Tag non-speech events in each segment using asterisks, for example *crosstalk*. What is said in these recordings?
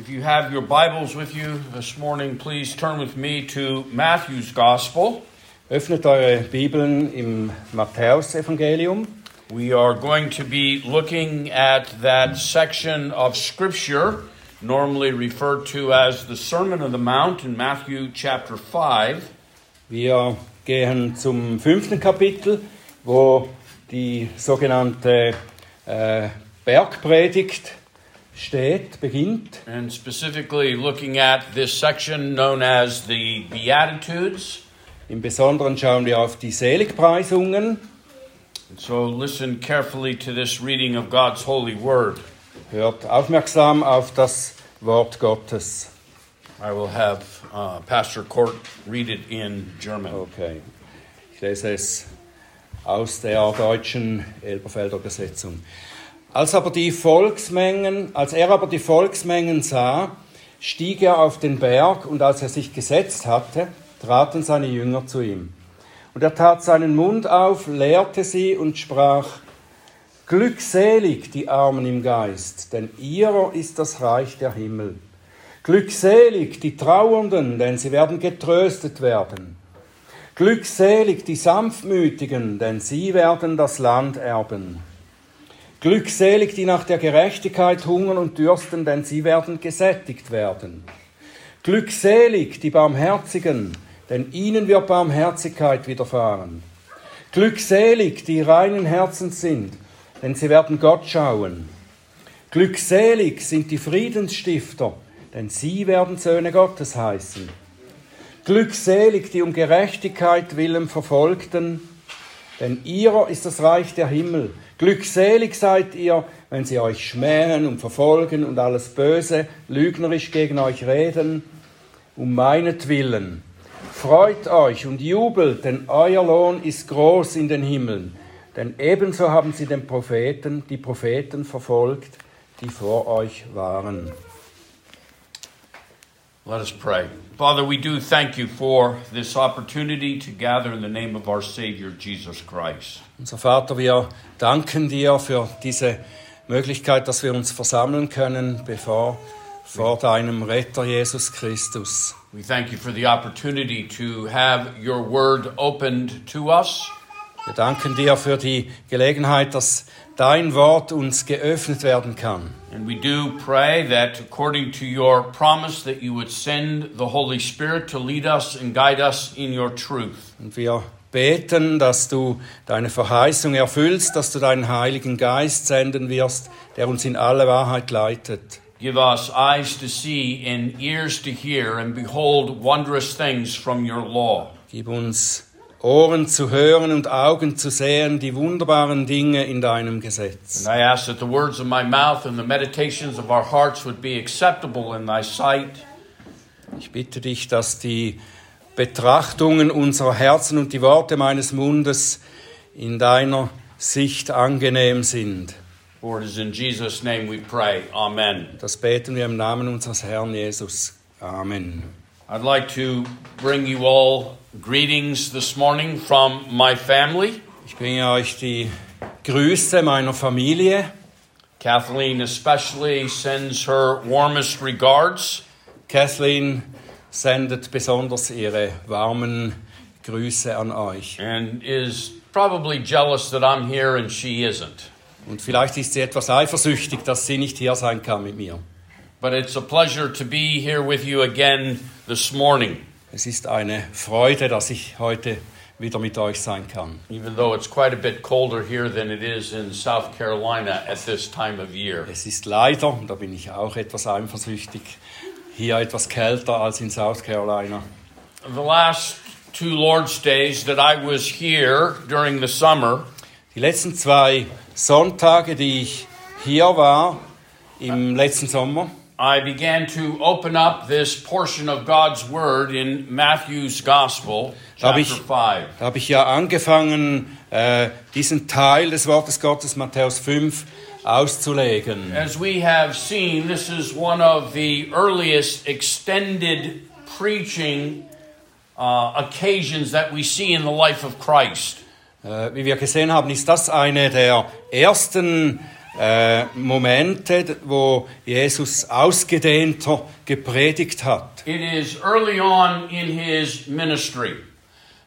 If you have your Bibles with you this morning, please turn with me to Matthew's Gospel. Öffnet eure Bibeln im Matthäusevangelium. We are going to be looking at that section of Scripture, normally referred to as the Sermon on the Mount in Matthew chapter 5. Wir gehen zum fünften Kapitel, wo die sogenannte äh, Bergpredigt steht, beginnt. And specifically looking at this section known as the Beatitudes. Im Besonderen schauen wir auf die Seligpreisungen. And so listen carefully to this reading of God's holy word. Hört aufmerksam auf das Wort Gottes. I will have uh, Pastor Court read it in German. Okay. Ich lese es aus der deutschen Elberfelder Übersetzung. Als aber die Volksmengen, als er aber die Volksmengen sah, stieg er auf den Berg und als er sich gesetzt hatte, traten seine Jünger zu ihm. Und er tat seinen Mund auf, lehrte sie und sprach, Glückselig die Armen im Geist, denn ihrer ist das Reich der Himmel. Glückselig die Trauernden, denn sie werden getröstet werden. Glückselig die Sanftmütigen, denn sie werden das Land erben. Glückselig die nach der Gerechtigkeit hungern und dürsten, denn sie werden gesättigt werden. Glückselig die Barmherzigen, denn ihnen wird Barmherzigkeit widerfahren. Glückselig die reinen Herzens sind, denn sie werden Gott schauen. Glückselig sind die Friedensstifter, denn sie werden Söhne Gottes heißen. Glückselig die um Gerechtigkeit willen Verfolgten, denn ihrer ist das Reich der Himmel. Glückselig seid ihr, wenn sie euch schmähen und verfolgen und alles Böse lügnerisch gegen euch reden, um meinetwillen. Freut euch und jubelt, denn euer Lohn ist groß in den Himmeln. Denn ebenso haben sie den Propheten, die Propheten verfolgt, die vor euch waren. Let us pray. Father, we do thank you for this opportunity to gather in the name of our Savior, Jesus Christ. Unser Vater, wir danken dir für diese Möglichkeit, dass wir uns versammeln können bevor, vor deinem Retter Jesus Christus. We thank you for the opportunity to have your word opened to us. Wir danken dir für die Gelegenheit, dass dein Wort uns geöffnet werden kann. And we do pray that according to your promise that you would send the Holy Spirit to lead us and guide us in your truth. Und wir beten, dass du deine Verheißung erfüllst, dass du deinen Heiligen Geist senden wirst, der uns in alle Wahrheit leitet. Give us eyes to see and ears to hear and behold wondrous things from your law. Gib uns Ohren zu hören und Augen zu sehen, die wunderbaren Dinge in deinem Gesetz. And I ask that the words of my mouth and the meditations of our hearts would be acceptable in thy sight. Ich bitte dich, dass die Betrachtungen unserer Herzen und die Worte meines Mundes in deiner Sicht angenehm sind. For it is in Jesus' name we pray. Amen. Das beten wir im Namen unseres Herrn Jesus. Amen. I'd like to bring you all greetings this morning from my family. Ich bringe euch die Grüße meiner Familie. Kathleen especially sends her warmest regards. Kathleen sendet besonders ihre warmen Grüße an euch. and is probably jealous that I'm here and she isn't. Und vielleicht ist sie etwas eifersüchtig, dass sie nicht hier sein kann mit mir. But it's a pleasure to be here with you again this morning, Es ist eine Freude, dass ich heute wieder mit euch sein kann. even though it's quite a bit colder here than it is in South Carolina at this time of year. Es ist leider, da bin ich auch etwas eifersüchtig, hier etwas kälter als in South Carolina. The last two Lord's Days that I was here during the summer, Die letzten zwei Sonntage, die ich hier war, im letzten Sommer, I began to open up this portion of God's Word in Matthew's Gospel, Da habe chapter ich, 5. da habe ich ja angefangen, äh, diesen Teil des Wortes Gottes, Matthäus 5, auszulegen. As we have seen, this is one of the earliest extended preaching uh, occasions that we see in the life of Christ. Äh, wie wir gesehen haben, ist das eine der ersten äh, Momente, wo Jesus ausgedehnter gepredigt hat. It is early on in his ministry.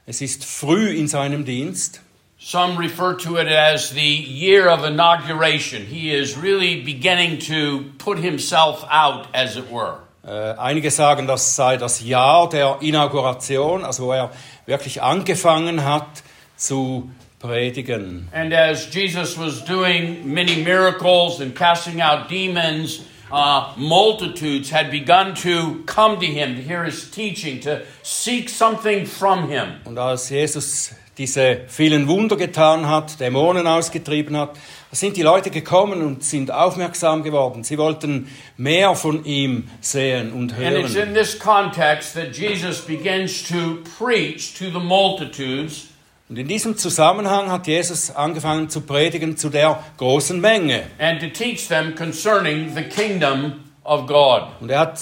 Es ist früh in seinem Dienst. Some refer to it as the year of inauguration. He is really beginning to put himself out, as it were. Äh, einige sagen, das sei das Jahr der Inauguration, also wo er wirklich angefangen hat zu predigen. And as Jesus was doing many miracles and casting out demons, uh, multitudes had begun to come to him to hear his teaching, to seek something from him. Und als Jesus diese vielen Wunder getan hat, Dämonen ausgetrieben hat, da sind die Leute gekommen und sind aufmerksam geworden. Sie wollten mehr von ihm sehen und And it's hören. in this context that Jesus begins to preach to the multitudes Und in diesem Zusammenhang hat Jesus angefangen zu predigen zu der großen Menge. and to teach them concerning the kingdom of God. Und er hat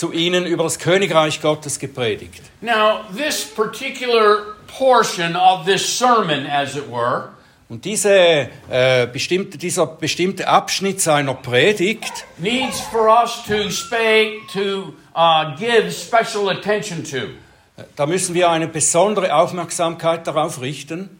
zu ihnen über das Königreich Gottes gepredigt. Now, this particular portion of this sermon, as it were, Und diese, äh, bestimmte, dieser bestimmte Abschnitt seiner Predigt needs for us to spay, to uh, give special attention to. Da müssen wir eine besondere Aufmerksamkeit darauf richten,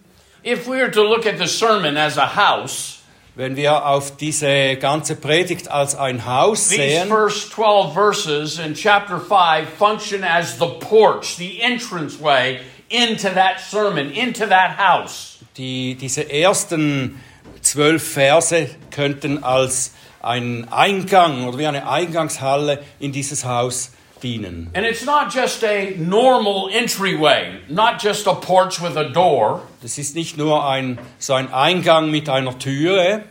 If we were to look at the sermon as a house, wenn wir auf diese ganze Predigt als ein Haus these sehen. first 12 verses in chapter 5 function as the porch, the entranceway into that sermon, into that house. Die, diese ersten zwölf Verse könnten als ein Eingang oder wie eine Eingangshalle in dieses Haus And it's not just a normal entryway, not just a porch with a door, Das ist nicht nur ein, so ein Eingang mit einer Türe,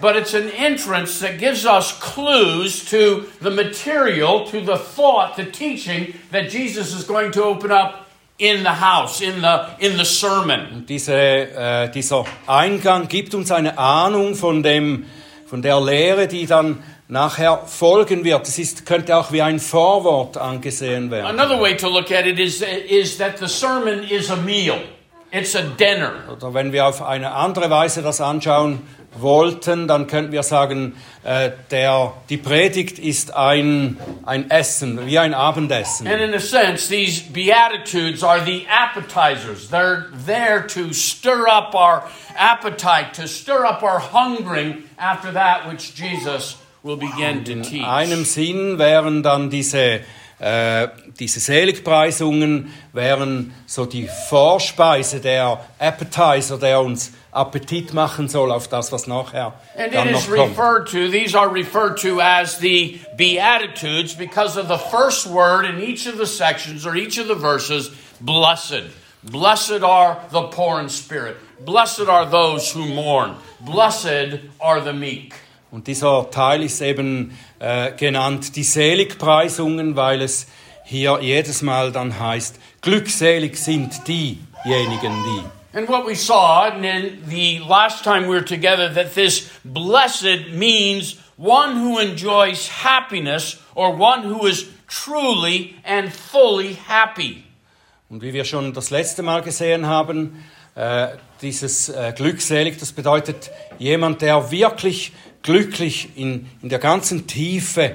but it's an entrance that gives us clues to the material, to the thought, the teaching that Jesus is going to open up in the house, in the, in the sermon. Diese, äh, dieser Eingang gibt uns eine Ahnung von, dem, von der Lehre, die dann nachher folgen wird. Es ist, könnte auch wie ein Vorwort angesehen werden. Another way to look at it is, is that the sermon is a meal, it's a dinner. Oder wenn wir auf eine andere Weise das anschauen wollten, dann könnten wir sagen, äh, der, die Predigt ist ein, ein Essen, wie ein Abendessen. And in a sense, these Beatitudes are the appetizers. They're there to stir up our appetite, to stir up our hungering after that which Jesus will begin to In teach. einem Sinn wären dann diese, äh, diese Seligpreisungen wären so die Vorspeise, der Appetizer, der uns Appetit machen soll auf das, was nachher And dann it noch is kommt. referred to, these are referred to as the Beatitudes because of the first word in each of the sections or each of the verses, blessed. Blessed are the poor in spirit. Blessed are those who mourn. Blessed are the meek. Und dieser Teil ist eben äh, genannt die Seligpreisungen, weil es hier jedes Mal dann heißt, glückselig sind diejenigen, die. And what we saw and in the last time we were together that this blessed means one who enjoys happiness or one who is truly and fully happy. Und wie wir schon das letzte Mal gesehen haben, äh, dieses äh, glückselig, das bedeutet jemand, der wirklich glücklich in, in der ganzen Tiefe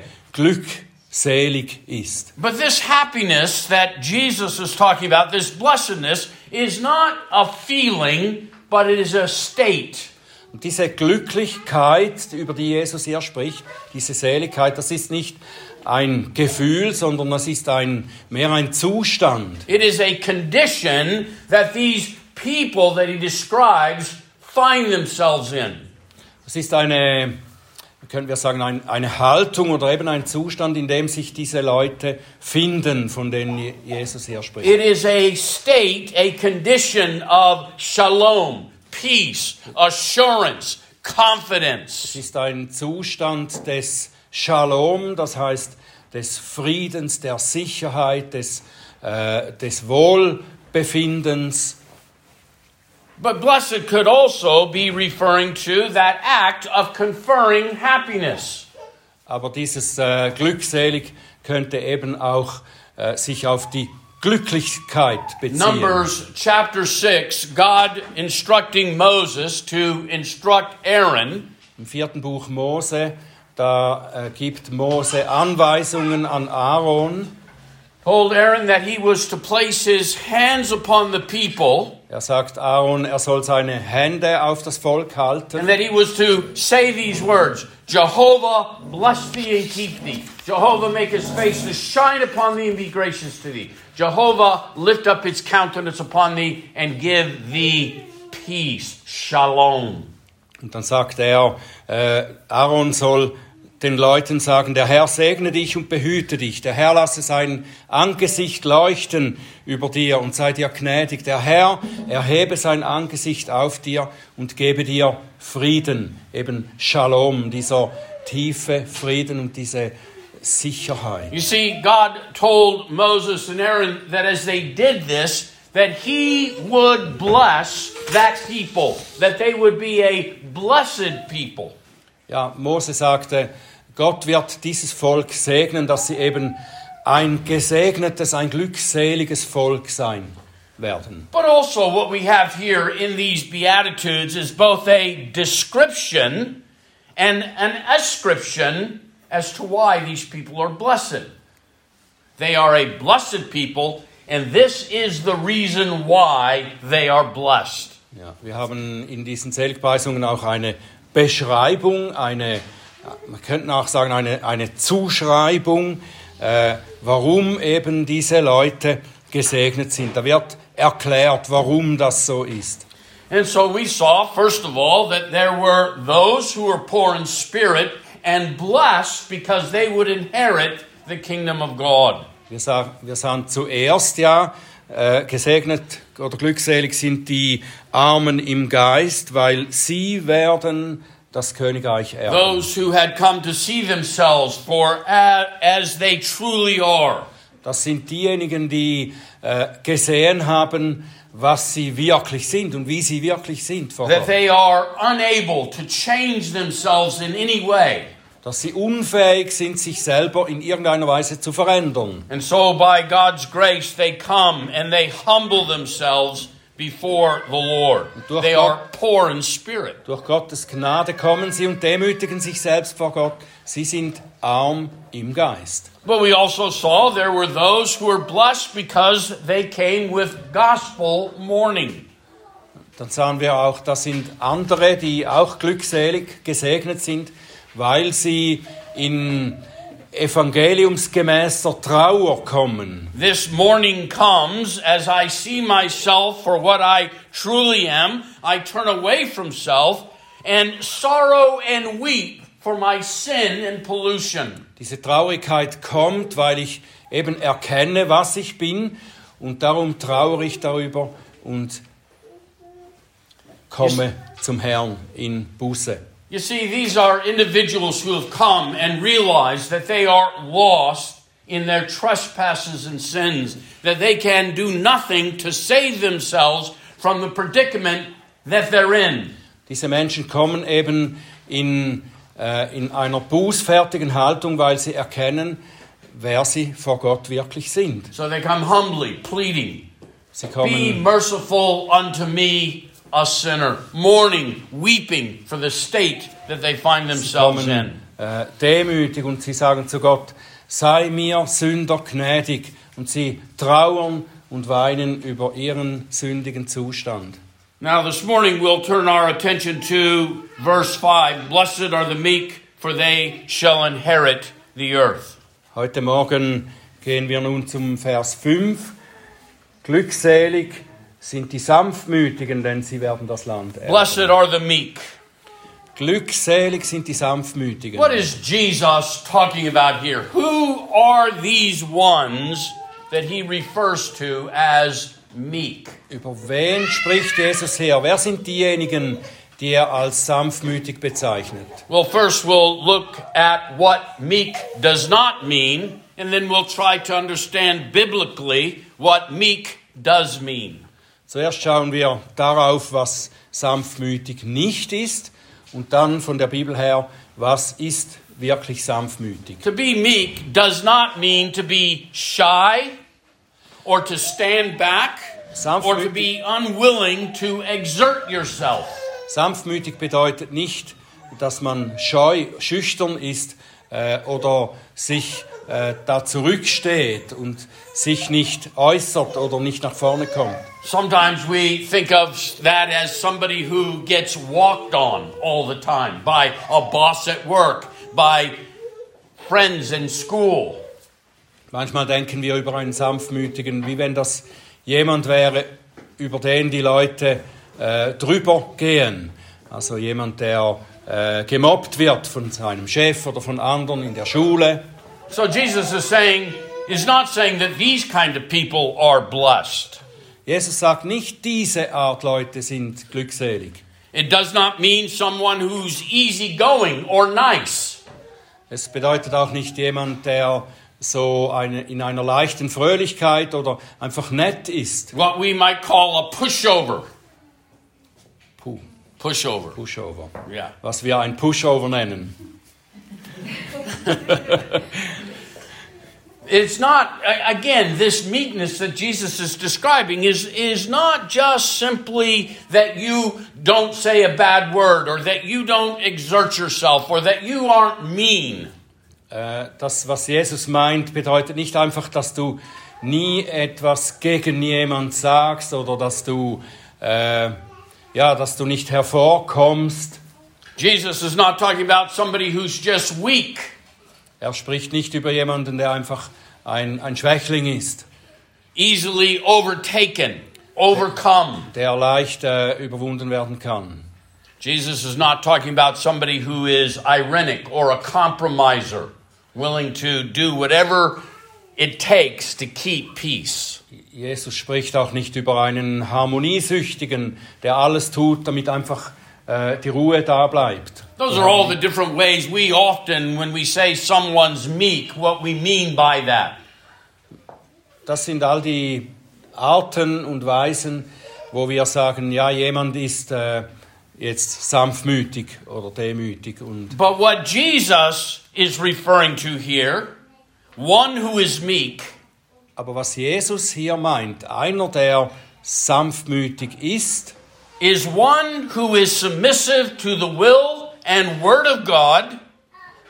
glückselig ist. But this happiness that Jesus is talking about, this blessedness, is not a feeling, but it is a state. Und diese Glücklichkeit, über die Jesus hier spricht, diese Seligkeit, das ist nicht ein Gefühl, sondern das ist ein, mehr ein Zustand. It is a condition that these people that he describes find themselves in. Es ist eine, können wir sagen, ein, eine Haltung oder eben ein Zustand, in dem sich diese Leute finden, von denen Je- Jesus hier spricht. It is a state, a condition of shalom, peace, assurance, Es confidence. ist ein Zustand des Shalom, das heißt des Friedens, der Sicherheit, des, äh, des Wohlbefindens. But blessed could also be referring to that act of conferring happiness. Aber dieses äh, glückselig könnte eben auch äh, sich auf die Glücklichkeit beziehen. Numbers chapter 6, God instructing Moses to instruct Aaron Im vierten Buch Mose, da äh, gibt Mose Anweisungen an Aaron. Told Aaron that he was to place his hands upon the people Er sagt Aaron, er soll seine Hände auf das Volk halten and that he was to say these words Jehovah bless thee and keep thee. Jehovah make his face to shine upon thee and be gracious to thee. Jehovah lift up his countenance upon thee and give thee peace. Shalom. Und dann sagt er, äh, Aaron soll den Leuten sagen, der Herr segne dich und behüte dich. Der Herr lasse sein Angesicht leuchten über dir und sei dir gnädig. Der Herr erhebe sein Angesicht auf dir und gebe dir Frieden, eben Shalom, dieser tiefe Frieden und diese Sicherheit. You see, God told Moses and Aaron that as they did this, that he would bless that people, that they would be a blessed people. Ja, Mose sagte, Gott wird dieses Volk segnen, dass sie eben ein gesegnetes, ein glückseliges Volk sein werden. But also, what we have here in these Beatitudes is both a description and an ascription as to why these people are blessed. They are a blessed people, and this is the reason why they are blessed. Ja, wir haben in diesen Seligpreisungen auch eine Beschreibung, eine, man könnte auch sagen, eine, eine Zuschreibung, äh, warum eben diese Leute gesegnet sind. Da wird erklärt, warum das so ist. And so we saw, first of all, that there were those who were poor in spirit and blessed because they would inherit the kingdom of God. Wir, sah, wir sahen zuerst ja, äh, gesegnet oder glückselig sind die Armen im Geist, weil sie werden das Königreich erben. Those who had come to see themselves for as they truly are. Das sind diejenigen, die äh, gesehen haben, was sie wirklich sind und wie sie wirklich sind vor That Gott. they are unable to change themselves in any way. Dass sie unfähig sind, sich selber in irgendeiner Weise zu verändern. And so, by God's grace, they come and they humble themselves before the Lord. They Gott- are poor in spirit. Durch Gottes Gnade kommen sie und demütigen sich selbst vor Gott. Sie sind arm im Geist. But we also saw there were those who were blessed because they came with gospel mourning. Dann sahen wir auch, das sind andere, die auch glückselig gesegnet sind, weil sie in evangeliumsgemäßer Trauer kommen. This mourning comes as I see myself for what I truly am. I turn away from self and sorrow and weep for my sin and pollution. Diese Traurigkeit kommt, weil ich eben erkenne, was ich bin und darum trauere ich darüber und komme zum Herrn in Buße. You see, these are individuals who have come and realized that they are lost in their trespasses and sins, that they can do nothing to save themselves from the predicament that they're in. Diese Menschen kommen eben in, äh, in einer bußfertigen Haltung, weil sie erkennen, wer sie vor Gott wirklich sind. So they come humbly, pleading, Sie Be merciful unto me, a sinner, mourning, weeping for the state that they find themselves in. äh, demütig und sie sagen zu Gott, sei mir Sünder gnädig. Und sie trauern und weinen über ihren sündigen Zustand. Now, this morning we'll turn our attention to verse 5 Blessed are the meek, for they shall inherit the earth. Heute Morgen gehen wir nun zum Vers 5. Glückselig sind die Sanftmütigen, denn sie werden das Land erben. Blessed are the meek. Glückselig sind die Sanftmütigen. What is Jesus talking about here? Who are these ones that he refers to as meek? Über wen spricht Jesus her? Wer sind diejenigen, die er als sanftmütig bezeichnet? Well, first we'll look at what meek does not mean, and then we'll try to understand biblically what meek does mean. Zuerst schauen wir darauf, was sanftmütig nicht ist und dann von der Bibel her, was ist wirklich sanftmütig. To be meek does not mean to be shy or to stand back or to be unwilling to exert yourself. Sanftmütig bedeutet nicht dass man scheu, schüchtern ist äh, oder sich äh, da zurücksteht und sich nicht äußert oder nicht nach vorne kommt. Sometimes we think of that as somebody who gets walked on all the time by a boss at work, by friends in school. Manchmal denken wir über einen sanftmütigen, wie wenn das jemand wäre, über den die Leute äh, drüber gehen. Also jemand, der äh, gemobbt wird von seinem Chef oder von anderen in der Schule. So Jesus is saying, is not saying that these kind of people are blessed. Jesus sagt nicht, diese Art Leute sind glückselig. It does not mean someone who's easygoing or nice. Es bedeutet auch nicht jemand, der so eine, in einer leichten Fröhlichkeit oder einfach nett ist. What we might call a pushover. Pushover. Pushover. Yeah. Was wir ein Pushover nennen. *laughs* It's not, again, this meekness that Jesus is describing is, is not just simply that you don't say a bad word or that you don't exert yourself or that you aren't mean. Äh, Das, was Jesus meint, bedeutet nicht einfach, dass du nie etwas gegen jemand sagst oder dass du, äh, ja, dass du nicht hervorkommst. Jesus is not talking about somebody who's just weak. Er spricht nicht über jemanden, der einfach ein, ein Schwächling ist, easily overtaken, overcome. der leicht äh, überwunden werden kann. Jesus is not talking about somebody who is ironic or a compromiser, willing to do whatever it takes to keep peace. Jesus spricht auch nicht über einen Harmoniesüchtigen, der alles tut, damit einfach äh, die Ruhe da bleibt. Those are all the different ways we often, when we say someone's meek, what we mean by that. Das sind all die Arten und Weisen, wo wir sagen, ja, jemand ist äh, jetzt sanftmütig oder demütig. Und But what Jesus is referring to here, one who is meek, aber was Jesus hier meint, einer, der sanftmütig ist, is one who is submissive to the will and word of God.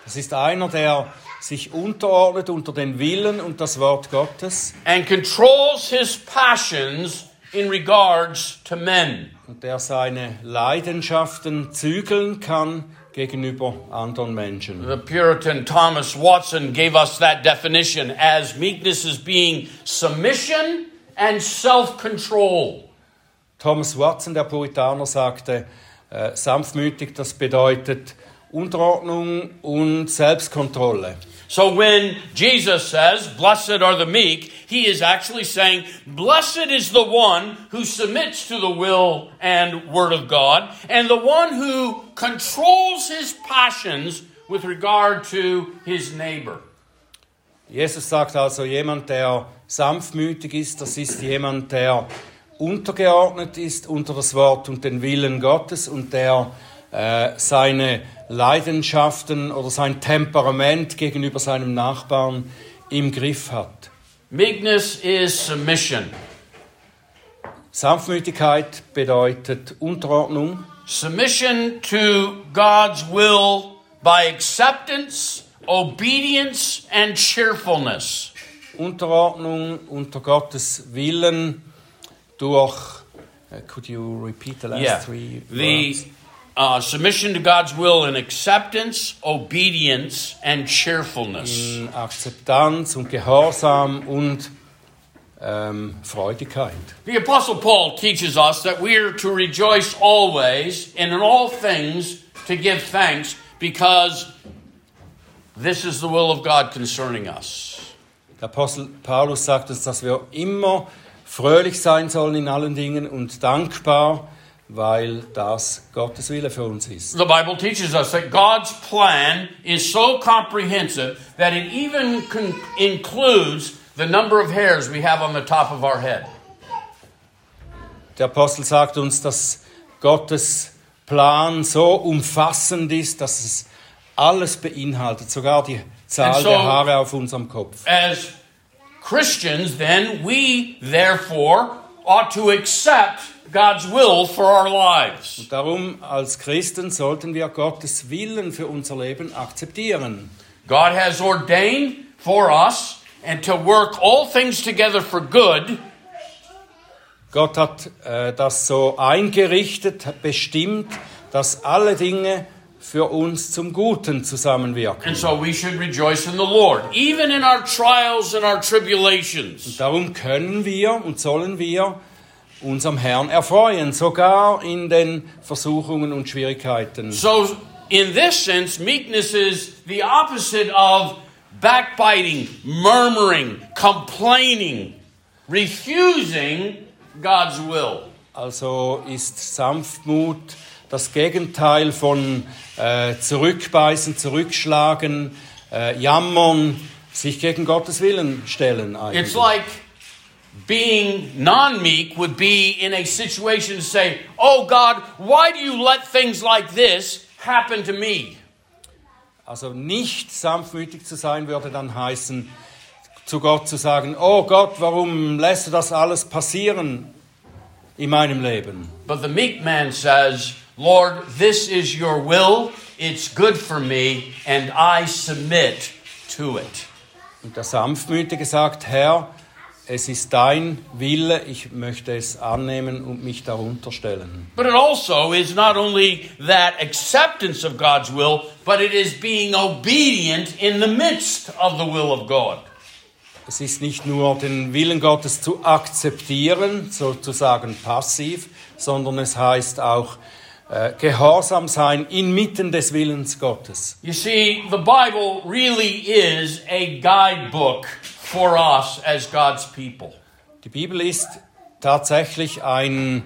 das ist einer, der sich unterordnet unter den Willen und das Wort Gottes and controls his passions in regards to men. und der seine Leidenschaften zügeln kann gegenüber anderen Menschen. The Puritan Thomas Watson gave us that definition as meekness is being submission and self control. Thomas Watson, der Puritaner, sagte, äh, sanftmütig, das bedeutet Unterordnung und Selbstkontrolle. So when Jesus says, Blessed are the meek, he is actually saying, Blessed is the one who submits to the will and word of God, and the one who controls his passions with regard to his neighbor. Jesus sagt also, jemand, der sanftmütig ist, das ist jemand, der untergeordnet ist unter das Wort und den Willen Gottes und der äh, seine Leidenschaften oder sein Temperament gegenüber seinem Nachbarn im Griff hat. Meekness is submission. Sanftmütigkeit bedeutet Unterordnung. Submission to God's will by acceptance, obedience, and cheerfulness. Unterordnung unter Gottes Willen durch. Uh, could you repeat the last Yeah. three The words? Uh, submission to God's will in acceptance, obedience, and cheerfulness. In Akzeptanz und Gehorsam und ähm, Freudigkeit. The Apostle Paul teaches us that we are to rejoice always and in all things to give thanks because this is the will of God concerning us. Der Apostel Paulus sagt uns, dass wir immer fröhlich sein sollen in allen Dingen und dankbar, weil das Gottes Wille für uns ist. The Bible teaches us that God's plan is so comprehensive that it even includes the number of hairs we have on the top of our head. Der Apostel sagt uns, dass Gottes Plan so umfassend ist, dass es alles beinhaltet, sogar die Zahl so- der Haare auf unserem Kopf. As Christians, then, we therefore ought to accept God's will for our lives. Und darum, als Christen, sollten wir Gottes Willen für unser Leben akzeptieren. God has ordained for us and to work all things together for good Gott hat äh, das so eingerichtet, bestimmt, dass alle Dinge für uns zum Guten zusammenwirken. And so we should rejoice in the Lord, even in our trials and our tribulations. Darum können wir und sollen wir unserem Herrn erfreuen, sogar in den Versuchungen und Schwierigkeiten. So, in this sense, meekness is the opposite of backbiting, murmuring, complaining, refusing God's will. Also ist Sanftmut das Gegenteil von äh, zurückbeißen, zurückschlagen, äh, jammern, sich gegen Gottes Willen stellen. Eigentlich. It's like being non meek would be in a situation to say, Oh God, why do you let things like this happen to me? Also nicht sanftmütig zu sein würde dann heißen, zu Gott zu sagen, oh Gott, warum lässt du das alles passieren in meinem Leben? But the meek man says, Lord, this is your will, it's good for me, and I submit to it. Und der Sanftmütige sagt, Herr, es ist dein Wille, ich möchte es annehmen und mich darunter stellen. But it also is not only that acceptance of God's will, but it is being obedient in the midst of the will of God. Es ist nicht nur den Willen Gottes zu akzeptieren, sozusagen passiv, sondern es heißt auch äh, gehorsam sein inmitten des Willens Gottes. You see, the Bible really is a guidebook for us as God's people. Die Bibel ist tatsächlich ein,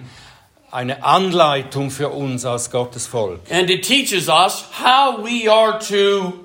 eine Anleitung für uns als Gottes Volk. And it teaches us how we are to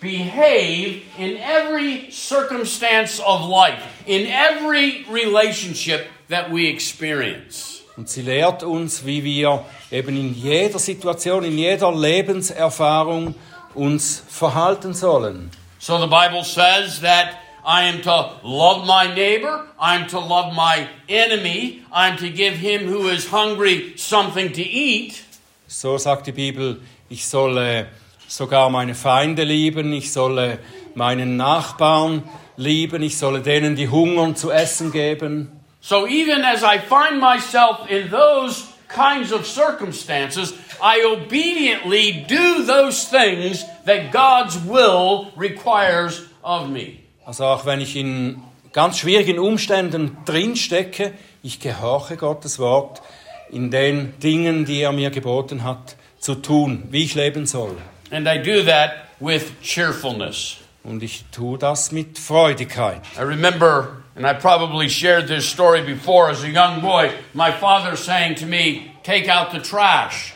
behave in every circumstance of life, in every relationship that we experience. Und sie lehrt uns, wie wir eben in jeder Situation, in jeder Lebenserfahrung uns verhalten sollen. So the Bible says that I am to love my neighbor, I'm to love my enemy, I'm to give him who is hungry something to eat. So sagt die Bibel, ich solle äh, sogar meine Feinde lieben, ich solle äh, meinen Nachbarn lieben, ich solle denen, die hungern, zu essen geben. So even as I find myself in those kinds of circumstances, I obediently do those things that God's will requires of me. Also auch wenn ich in ganz schwierigen Umständen drinstecke, ich gehorche Gottes Wort in den Dingen, die er mir geboten hat, zu tun, wie ich leben soll. And I do that with cheerfulness. Und ich tue das mit Freudigkeit. I remember, and I probably shared this story before as a young boy, my father saying to me, Take out the trash.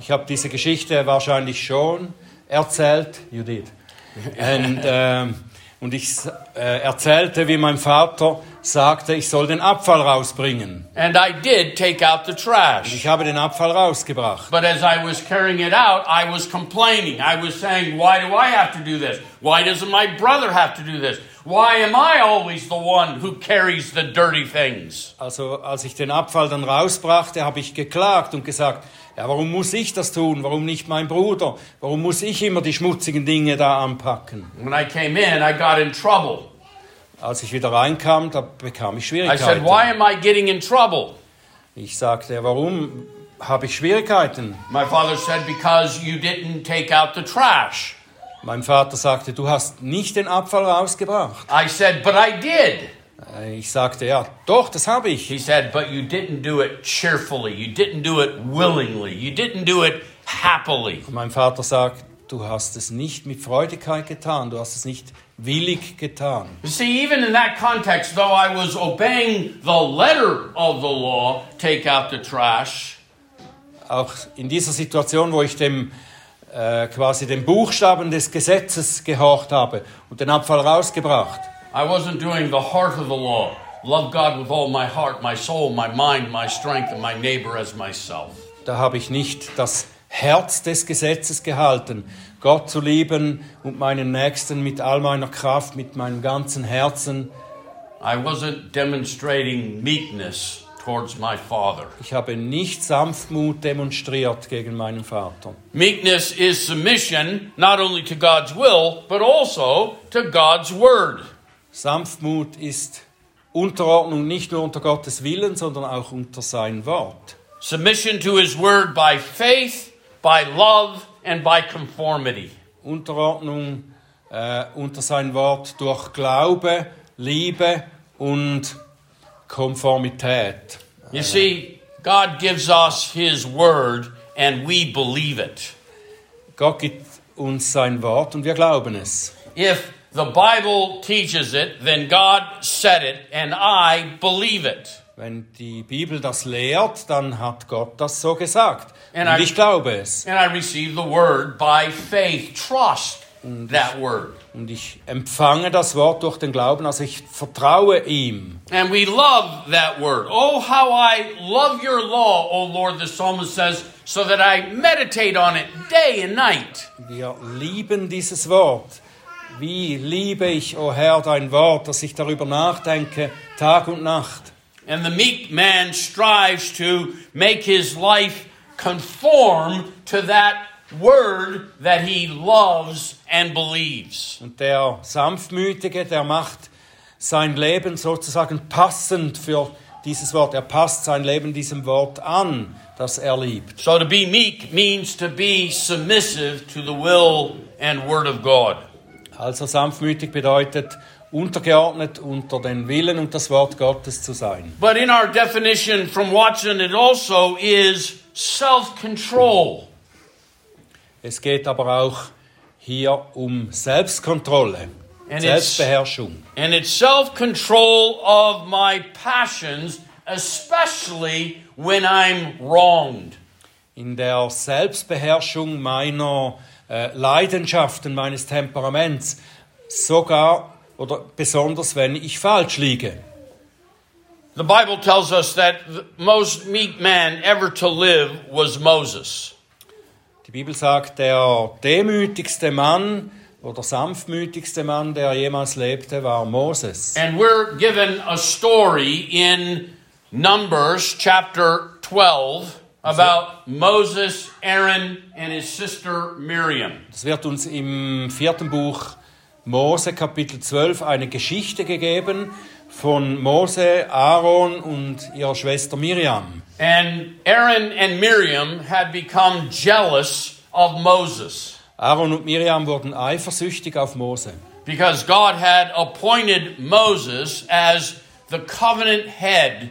Ich habe diese Geschichte wahrscheinlich schon erzählt. You did. *laughs* Und, ähm, und ich äh, erzählte, wie mein Vater sagte, ich soll den Abfall rausbringen. And I did take out the Und trash. ich habe den Abfall rausgebracht. But as I was carrying it out, I was complaining. I was saying, Why do I have to do this? Why doesn't my brother have to do this? Why am I always the one who carries the dirty things? Also als ich den Abfall dann rausbrachte, habe ich geklagt und gesagt, ja, warum muss ich das tun? Warum nicht mein Bruder? Warum muss ich immer die schmutzigen Dinge da anpacken? When I came in, I got in trouble. Als ich wieder reinkam, da bekam ich I said, Schwierigkeiten. Why am I getting in trouble? Ich sagte, warum habe ich Schwierigkeiten? My father said, Because you didn't take out the trash. Mein Vater sagte, du hast nicht den Abfall rausgebracht. I said, But I did. Äh, Ich sagte, ja, doch, das habe ich. He said, But you didn't do it cheerfully. You didn't do it willingly. You didn't do it happily. Und mein Vater sagt, du hast es nicht mit Freudigkeit getan, du hast es nicht willig getan. You see, even in that context, though I was obeying the letter of the law, take out the trash, Auch in dieser Situation, wo ich dem äh, quasi dem Buchstaben des Gesetzes gehorcht habe und den Abfall rausgebracht, I wasn't doing the heart of the law. Love God with all my heart, my soul, my mind, my strength, and my neighbor as myself. da habe ich nicht das Herz des Gesetzes gehalten, Gott zu lieben und meinen Nächsten mit all meiner Kraft, mit meinem ganzen Herzen. I wasn't demonstrating meekness towards my Father. Ich habe nicht Sanftmut demonstriert gegen meinen Vater. Meekness is submission not only to God's will, but also to God's word. Sanftmut ist Unterordnung nicht nur unter Gottes Willen, sondern auch unter sein Wort. Submission to his word by faith, by love, and by conformity. Unterordnung äh, unter sein Wort durch Glaube, Liebe und Konformität. You see, God gives us his word and we believe it. Gott gibt uns sein Wort und wir glauben es. If the Bible teaches it, then God said it and I believe it. Wenn die Bibel das lehrt, dann hat Gott das so gesagt. And Und I- ich glaube es. And I receive the word by faith. Trust that word. Und ich empfange das Wort durch den Glauben, also ich vertraue ihm. And we love that word. Oh, how I love your law, O Lord, the psalmist says, so that I meditate on it day and night. Wir lieben dieses Wort. Wie liebe ich, o Herr, dein Wort, dass ich darüber nachdenke, Tag und Nacht. And the meek man strives to make his life conform to that word that he loves and believes. Und der Sanftmütige, der macht sein Leben sozusagen passend für dieses Wort. Er passt sein Leben diesem Wort an, das er liebt. So to be meek means to be submissive to the will and word of God. Also sanftmütig bedeutet untergeordnet unter den Willen und das Wort Gottes zu sein. But in our definition from Watson, it also is self control. Es geht aber auch hier um Selbstkontrolle, And it's- Selbstbeherrschung. And it's self control of my passions, especially when I'm wronged. In der Selbstbeherrschung meiner äh, Leidenschaften, meines Temperaments, sogar oder besonders wenn ich falsch liege. The Bible tells us that the most meek man ever to live was Moses. Die Bibel sagt, der demütigste Mann oder sanftmütigste Mann, der jemals lebte, war Moses. And we're given a story in Numbers chapter 12 about Moses, Aaron, and his sister Miriam. Es wird uns im vierten Buch Mose Kapitel 12 eine Geschichte gegeben von Mose, Aaron und ihrer Schwester Miriam. And Aaron and Miriam had become jealous of Moses Aaron und Miriam wurden eifersüchtig auf Mose, because God had appointed Moses as the covenant head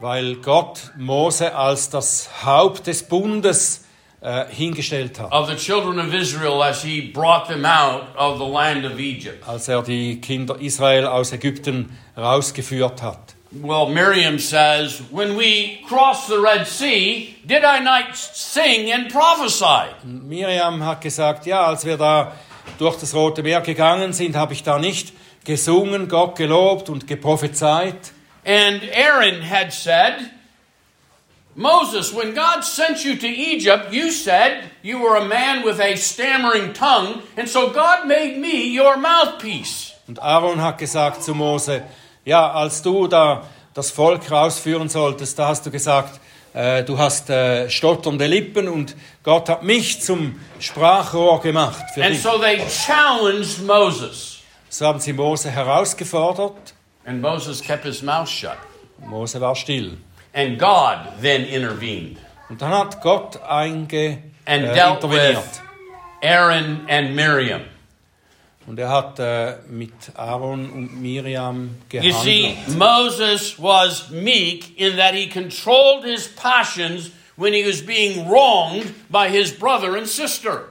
weil Gott Mose als das Haupt des Bundes äh, hingestellt hat, of the children of Israel as he brought them out of the land of Egypt. als er die Kinder Israel aus Ägypten rausgeführt hat. Well, Miriam says, When we crossed the Red Sea, did I not sing and prophesy? Miriam hat gesagt, ja, als wir da durch das Rote Meer gegangen sind, habe ich da nicht gesungen, Gott gelobt und geprophezeit. And Aaron had said, Moses, when God sent you to Egypt, you said you were a man with a stammering tongue, and so God made me your mouthpiece. Und Aaron hat gesagt zu Mose, ja, als du da das Volk rausführen solltest, da hast du gesagt, äh, du hast äh, stotternde Lippen und Gott hat mich zum Sprachrohr gemacht für And dich. so they challenged Moses. So haben sie Mose herausgefordert. And Moses kept his mouth shut. Mose war still. And God then intervened Und dann hat Gott einge, and äh, dealt interveniert. with Aaron and Miriam. Und er hat äh, mit Aaron und Miriam You see. Moses was meek in that he controlled his passions when he was being wronged by his brother and sister.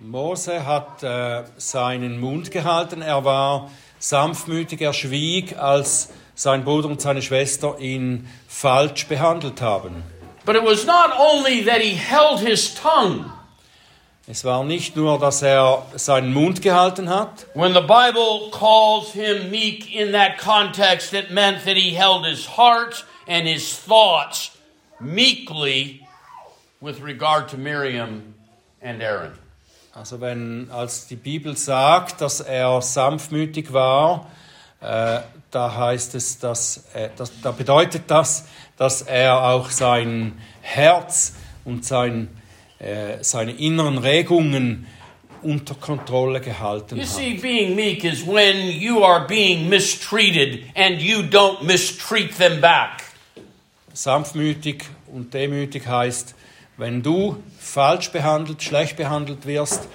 Mose hat äh, seinen Mund gehalten, er war sanftmütig, er schwieg, als sein Bruder und seine Schwester ihn falsch behandelt haben. But it was not only that he held his tongue. Es war nicht nur, dass er seinen Mund gehalten hat. When the Bible calls him meek in that context, it meant that he held his heart and his thoughts meekly with regard to Miriam and Aaron. Also wenn, als die Bibel sagt, dass er sanftmütig war, äh, da heißt es, dass, äh, dass da bedeutet das, dass er auch sein Herz und sein, äh, seine inneren Regungen unter Kontrolle gehalten You hat. see, being meek is when you are being mistreated and you don't mistreat them back. Sanftmütig und demütig heißt, wenn du falsch behandelt, schlecht behandelt wirst,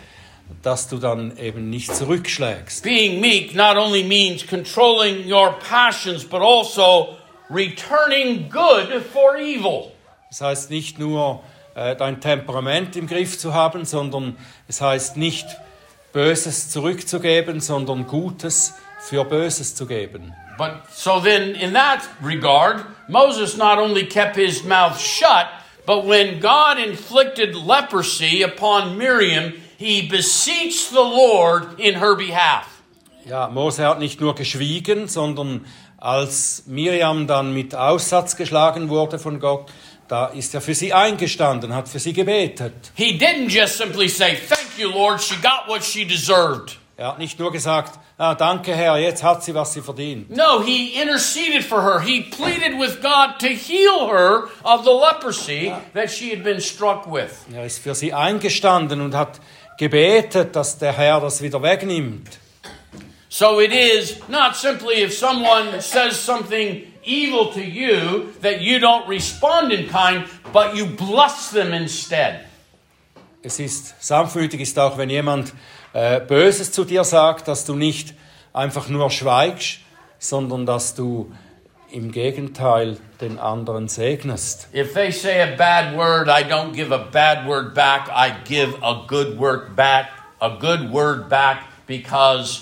dass du dann eben nicht zurückschlägst. Being meek not only means controlling your passions, but also returning good for evil. Das heißt nicht nur äh, dein Temperament im Griff zu haben, sondern es heißt nicht Böses zurückzugeben, sondern Gutes für Böses zu geben. But so then, in that regard, Moses not only kept his mouth shut, but when God inflicted leprosy upon Miriam, he beseeched the Lord in her behalf. Ja, Mose hat nicht nur geschwiegen, sondern als Miriam dann mit Aussatz geschlagen wurde von Gott, da ist er für sie eingestanden, hat für sie gebetet. He didn't just simply say, Thank you, Lord, she got what she deserved. Er hat nicht nur gesagt, ah, danke Herr, jetzt hat sie, was sie verdient. No, he interceded for her. He pleaded with God to heal her of the leprosy that she had been struck with. Er ist für sie eingestanden und hat gebetet, dass der Herr das wieder wegnimmt. So it is not simply if someone says something evil to you that you don't respond in kind, but you bless them instead. Es ist sanftmütig ist auch, wenn jemand äh, Böses zu dir sagt, dass du nicht einfach nur schweigst, sondern dass du im Gegenteil den anderen segnest. If they say a bad word, I don't give a bad word back. I give a good word back, a good word back because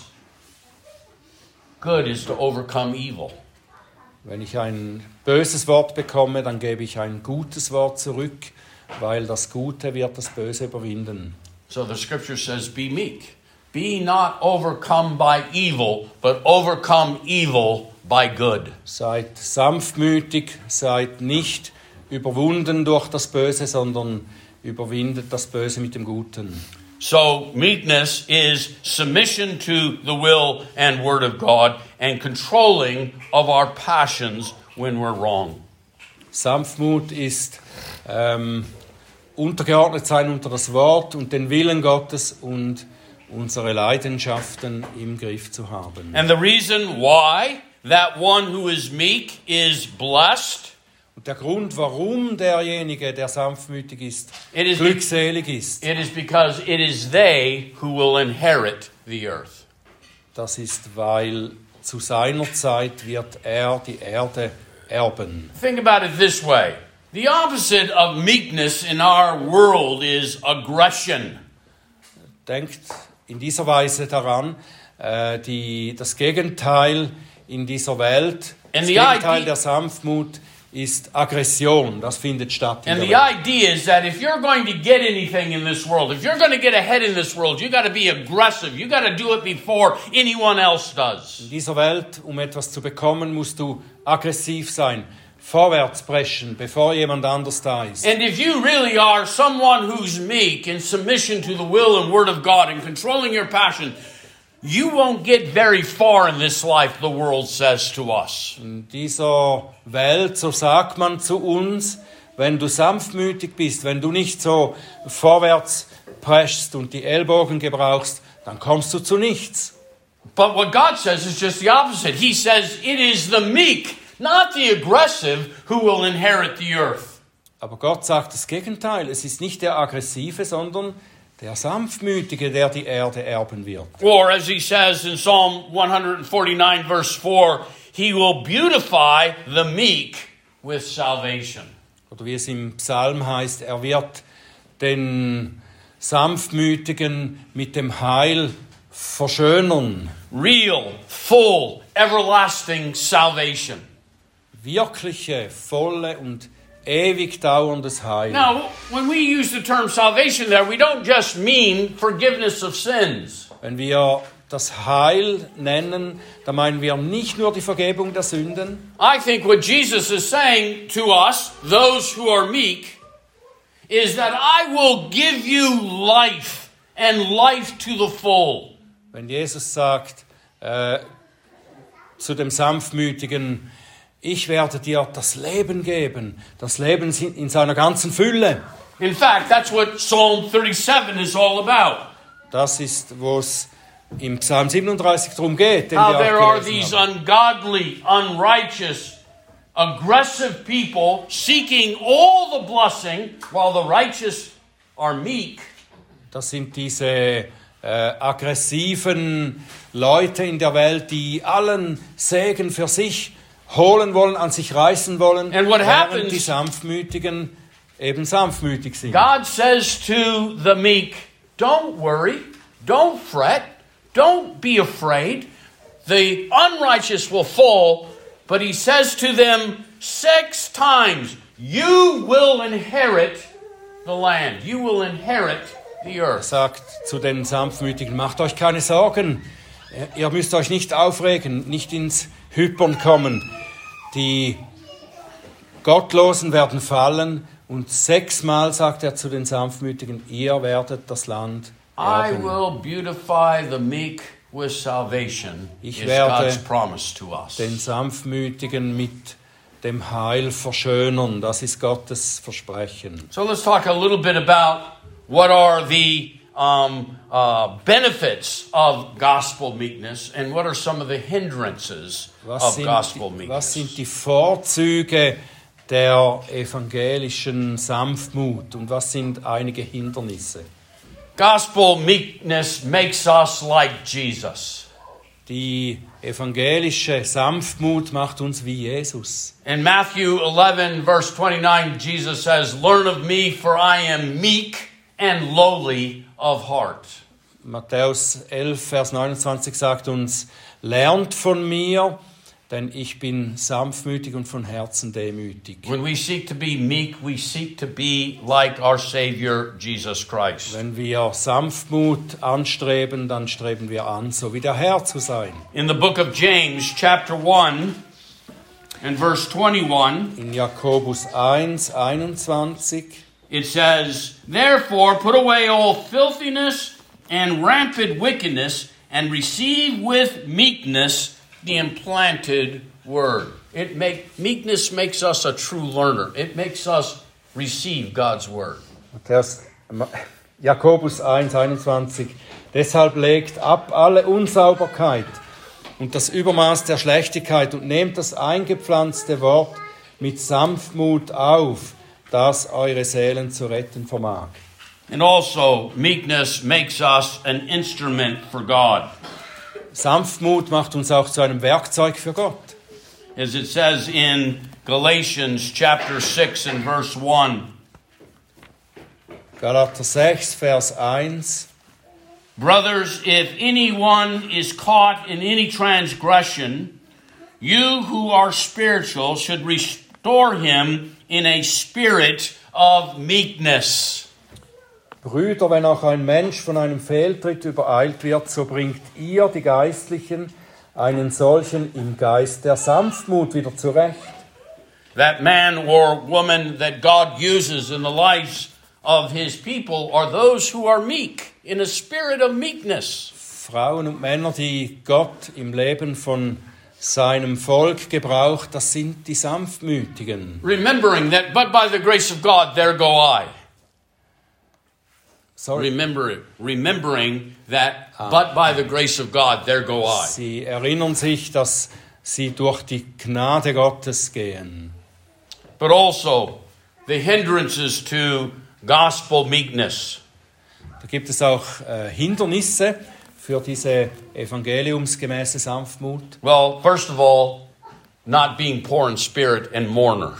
good is to overcome evil. Wenn ich ein böses Wort bekomme, dann gebe ich ein gutes Wort zurück, weil das Gute wird das Böse überwinden. So the scripture says, Be meek. Be not overcome by evil, but overcome evil by good. Seid sanftmütig, seid nicht überwunden durch das Böse, sondern überwindet das Böse mit dem Guten. So, meekness is submission to the will and word of God and controlling of our passions when we're wrong. Sanftmut ist ähm, untergeordnet sein unter das Wort und den Willen Gottes und unsere Leidenschaften im Griff zu haben. And the reason why that one who is meek is blessed Und der Grund, warum derjenige, der sanftmütig ist, It is- glückselig ist, it is because it is they who will inherit the earth. das ist, weil zu seiner Zeit wird er die Erde erben. Think about it this way. The opposite of meekness in our world is aggression. Denkt in dieser Weise daran, äh, die, das Gegenteil in dieser Welt, And das the Gegenteil der Sanftmut ist Aggression. Das findet statt in And the idea is that if you're going to get anything in this world, if you're going to get ahead in this world, you got to be aggressive. You got to do it before anyone else does. In dieser Welt, um etwas zu bekommen, musst du aggressiv sein, vorwärts preschen, bevor jemand anders da ist. And if you really are someone who's meek in submission to the will and word of God and controlling your passion, you won't get very far in this life, the world says to us. In dieser Welt, so sagt man zu uns, wenn du sanftmütig bist, wenn du nicht so vorwärts preschst und die Ellbogen gebrauchst, dann kommst du zu nichts. But what God says is just the opposite. He says it is the meek, not the aggressive, who will inherit the earth. Aber Gott sagt das Gegenteil. Es ist nicht der Aggressive, sondern der Sanftmütige, der die Erde erben wird. Or as he says in Psalm 149, verse 4, he will beautify the meek with salvation. Oder wie es im Psalm heißt, er wird den Sanftmütigen mit dem Heil verschönern. Real, full, everlasting salvation. Wirkliche, volle und ewig dauerndes Heil. Now, when we use the term salvation there, we don't just mean forgiveness of sins. Wenn wir das Heil nennen, dann meinen wir nicht nur die Vergebung der Sünden. I think what Jesus is saying to us, those who are meek, is that I will give you life and life to the full. Wenn Jesus sagt, äh, zu dem Sanftmütigen, ich werde dir das Leben geben, das Leben in seiner ganzen Fülle. In fact, that's what Psalm 37 is all about. Das ist, wo es im Psalm 37 darum geht. Den How wir there are these haben. ungodly, unrighteous, aggressive people seeking all the blessing while the righteous are meek. Das sind diese äh, aggressiven Leute in der Welt, die allen Segen für sich holen wollen, an sich reißen wollen, And what während happens- die Sanftmütigen eben sanftmütig sind. God says to the meek, Don't worry, don't fret, don't be afraid. The unrighteous will fall, but he says to them six times, You will inherit the land, you will inherit the Er earth. sagt zu den Sanftmütigen, macht euch keine Sorgen, ihr müsst euch nicht aufregen, nicht ins Hypern kommen. Die Gottlosen werden fallen und sechsmal sagt er zu den Sanftmütigen, ihr werdet das Land I erben. will beautify the meek with salvation, Ich werde. Den Sanftmütigen mit dem Heil verschönern, das ist Gottes Versprechen. So let's talk a little bit about what are the um, uh, benefits of gospel meekness and what are some of the hindrances Was of sind, gospel meekness. was sind die Vorzüge der evangelischen Sanftmut und was sind einige Hindernisse? Gospel meekness makes us like Jesus. Die evangelische Sanftmut macht uns wie Jesus. In Matthew 11, verse 29, Jesus says, Learn of me, for I am meek and lowly of heart. Matthäus 11, Vers 29 sagt uns, lernt von mir, denn ich bin sanftmütig und von Herzen demütig. When we seek to be meek, we seek to be like our Savior, Jesus Christ. Wenn wir Sanftmut anstreben, dann streben wir an, so wie der Herr zu sein. In the book of James, chapter 1, and verse 21, In Jakobus 1, 21 it says, Therefore, put away all filthiness and rampant wickedness, and receive with meekness the implanted word. It make, meekness makes us a true learner, it makes us receive God's word. Matthäus, Jakobus 1, 21. Deshalb legt ab alle Unsauberkeit und das Übermaß der Schlechtigkeit und nehmt das eingepflanzte Wort mit Sanftmut auf, das eure Seelen zu retten vermag. And also, meekness makes us an instrument for God. Sanftmut macht uns auch zu einem Werkzeug für Gott. As it says in Galatians chapter 6 and verse 1. Galater 6, Vers 1. Brothers, if anyone is caught in any transgression, you who are spiritual should restore him in a spirit of meekness. Brüder, wenn auch ein Mensch von einem Fehltritt übereilt wird, so bringt ihr, die Geistlichen, einen solchen im Geist der Sanftmut wieder zurecht. That man or woman that God uses in the lives of his people are those who are meek, in a spirit of meekness. Frauen und Männer, die Gott im Leben von seinem Volk gebraucht, das sind die Sanftmütigen. Remembering that, but by the grace of God, there go I. Sorry. Remember it. Remembering that, but by the grace of God, there go I. Sie erinnern sich, dass sie durch die Gnade Gottes gehen. But also the hindrances to gospel meekness. Da gibt es auch äh, Hindernisse für diese evangeliumsgemäße Sanftmut. Well, first of all, not being poor in spirit and mourners.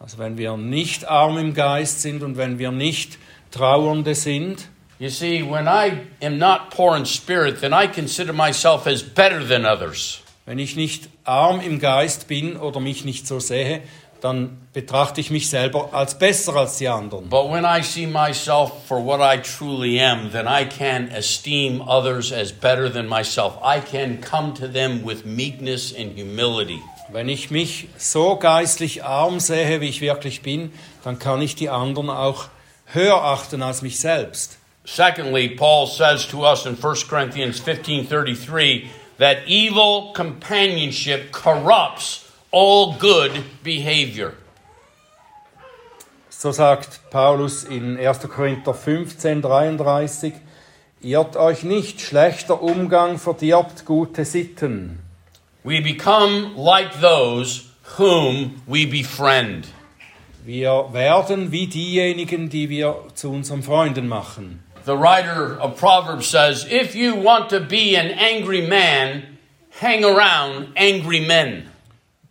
Also wenn wir nicht arm im Geist sind und wenn wir nicht Trauernde sind, You see, when I am not poor in spirit, then I consider myself as better than others. wenn ich nicht arm im Geist bin oder mich nicht so sehe, dann betrachte ich mich selber als besser als die anderen. But when I see myself for what I truly am, then I can esteem others as better than myself. I can come to them with meekness and humility. Wenn ich mich so geistlich arm sehe, wie ich wirklich bin, dann kann ich die anderen auch höher achten als mich selbst. Secondly, Paul says to us in 1 Corinthians 15:33 that evil companionship corrupts all good behavior. So sagt Paulus in 1. Korinther 15, 33, Irrt euch nicht, schlechter Umgang verdirbt gute Sitten. We become like those whom we befriend. Wir werden wie diejenigen, die wir zu unseren Freunden machen. The writer of Proverbs says, If you want to be an angry man, hang around angry men.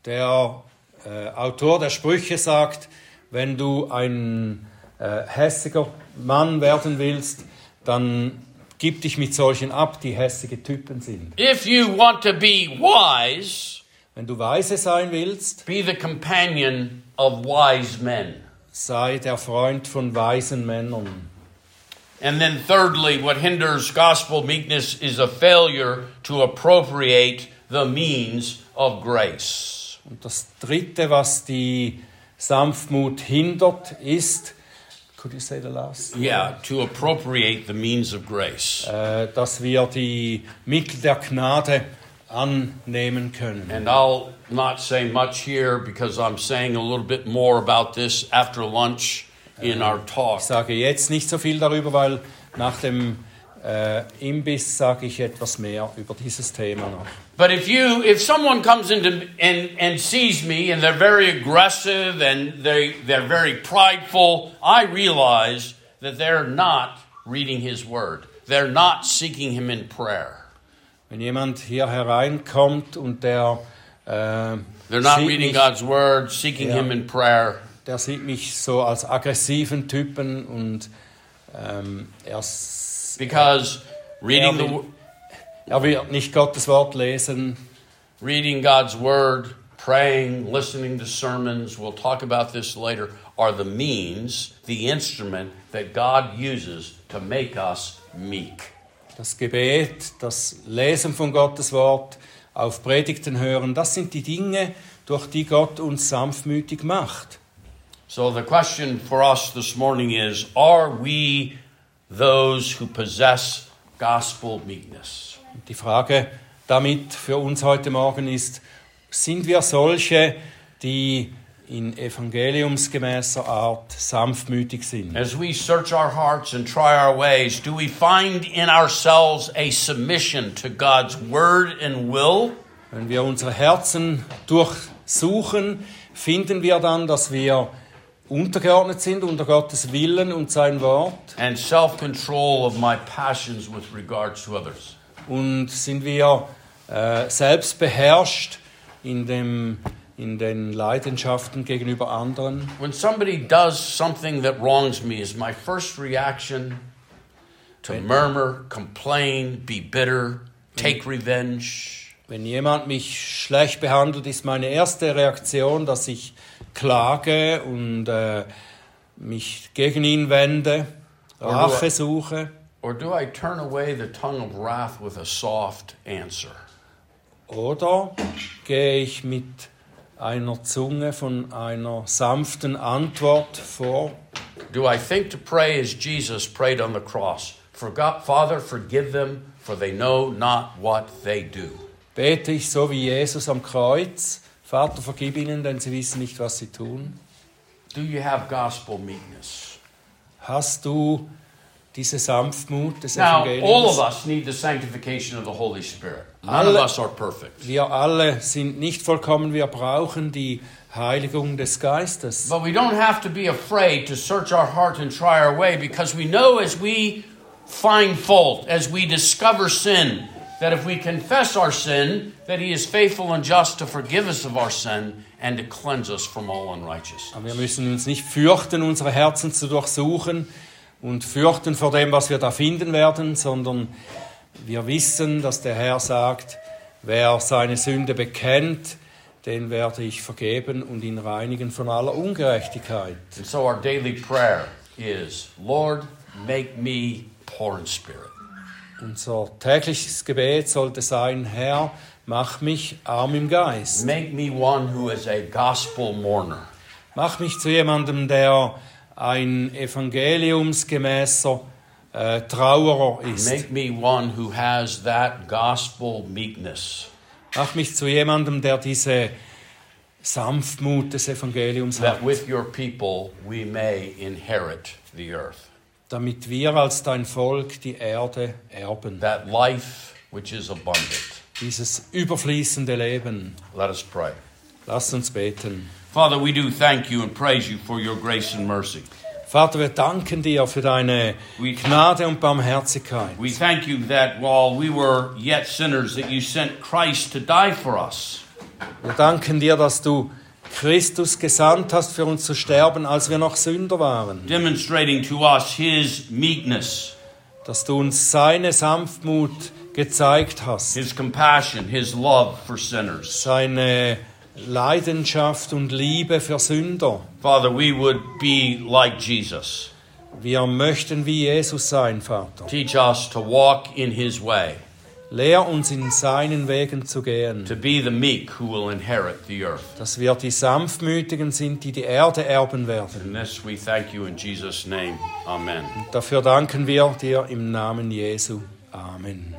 Der äh, Autor der Sprüche sagt, wenn du ein äh, hässiger Mann werden willst, dann gib dich mit solchen ab, die hässige Typen sind. If you want to be wise, Wenn du weise sein willst, be the companion of wise men. sei der Freund von weisen Männern. And then, thirdly, what hinders gospel meekness is a failure to appropriate the means of grace. Und das Dritte, was die Sanftmut hindert, ist, could you say the last? Yeah, to appropriate the means of grace. Äh, dass wir die Mittel der Gnade annehmen können. And I'll not say much here because I'm saying a little bit more about this after lunch in our talk. Ich sage jetzt nicht so viel darüber, weil nach dem äh, Imbiss sage ich etwas mehr über dieses Thema noch. But if you if someone comes into and and sees me and they're very aggressive and they they're very prideful, I realize that they're not reading his word. They're not seeking him in prayer. Wenn jemand hier hereinkommt und der, äh, They're not reading mich, God's word, seeking Yeah. him in prayer. der sieht mich so als aggressiven Typen und ähm, er, Because reading Yeah, the er wird nicht Gottes Wort lesen, reading God's word, praying, listening to sermons, we'll talk about this later, are the means, the instrument that God uses to make us meek. das Gebet, das Lesen von Gottes Wort, auf Predigten hören, das sind die Dinge, durch die Gott uns sanftmütig macht. So the question for us this morning is Are we those who possess gospel meekness? Die Frage damit für uns heute Morgen ist, sind wir solche, die in evangeliumsgemäßer Art sanftmütig sind? As we search our hearts and try our ways, do we find in ourselves a submission to God's word and will? Wenn wir unsere Herzen durchsuchen, finden wir dann, dass wir untergeordnet sind unter Gottes Willen und sein Wort and self control of my passions with regards to others. Und sind wir äh, selbst beherrscht in, dem, in den Leidenschaften gegenüber anderen. When somebody does something that wrongs me, is my first reaction to murmur, complain, be bitter, take revenge? Wenn jemand mich schlecht behandelt, ist meine erste Reaktion, dass ich klage und äh, mich gegen ihn wende, Rache suche. Or do I turn away the tongue of wrath with a soft answer? Oder gehe ich mit einer Zunge von einer sanften Antwort vor? Do I think to pray as Jesus prayed on the cross? For God, Father, forgive them, for they know not what they do. Bete ich so wie Jesus am Kreuz? Vater, vergib ihnen, denn sie wissen nicht, was sie tun. Do you have gospel meekness? Hast du diese Sanftmut des Now, all of us need the sanctification of the Holy Spirit. None of Alle- us are perfect. Wir alle sind nicht vollkommen, wir brauchen die Heiligung des Geistes. But we don't have to be afraid to search our heart and try our way because we know as we find fault, as we discover sin, that if we confess our sin, that He is faithful and just to forgive us of our sin and to cleanse us from all unrighteousness. Aber wir müssen uns nicht fürchten, unsere Herzen zu durchsuchen und fürchten vor dem, was wir da finden werden, sondern wir wissen, dass der Herr sagt, wer seine Sünde bekennt, den werde ich vergeben und ihn reinigen von aller Ungerechtigkeit. And so our daily prayer is Lord, make me poor in spirit. Unser tägliches Gebet sollte sein, Herr, mach mich arm im Geist. Make me one who is a gospel mourner. Mach mich zu jemandem, der ein evangeliumsgemäßer äh, Trauerer ist. Make me one who has that gospel meekness. Mach mich zu jemandem, der diese Sanftmut des Evangeliums hat, that with your people we may inherit the earth. damit wir als dein Volk die Erde erben. That life which is abundant. Dieses überfließende Leben. Let us pray. Lass uns beten. Father, we do thank you and praise you for your grace and mercy. Vater, wir danken dir für deine Gnade und Barmherzigkeit. We thank you that while we were yet sinners, that you sent Christ to die for us. Wir danken dir, dass du Christus gesandt hast, für uns zu sterben, als wir noch Sünder waren. demonstrating to us his meekness, Dass du uns seine Sanftmut gezeigt hast. his compassion, his love for sinners. Seine Leidenschaft und Liebe für Sünder. Father, we would be like Jesus. Wir möchten wie Jesus sein, Vater. Teach us to walk in his way, Lehr uns in seinen Wegen zu gehen, to be the meek who will inherit the earth. dass wir die Sanftmütigen sind, die die Erde erben werden. And this we thank you in Jesus' name. Amen. Dafür danken wir dir im Namen Jesu. Amen.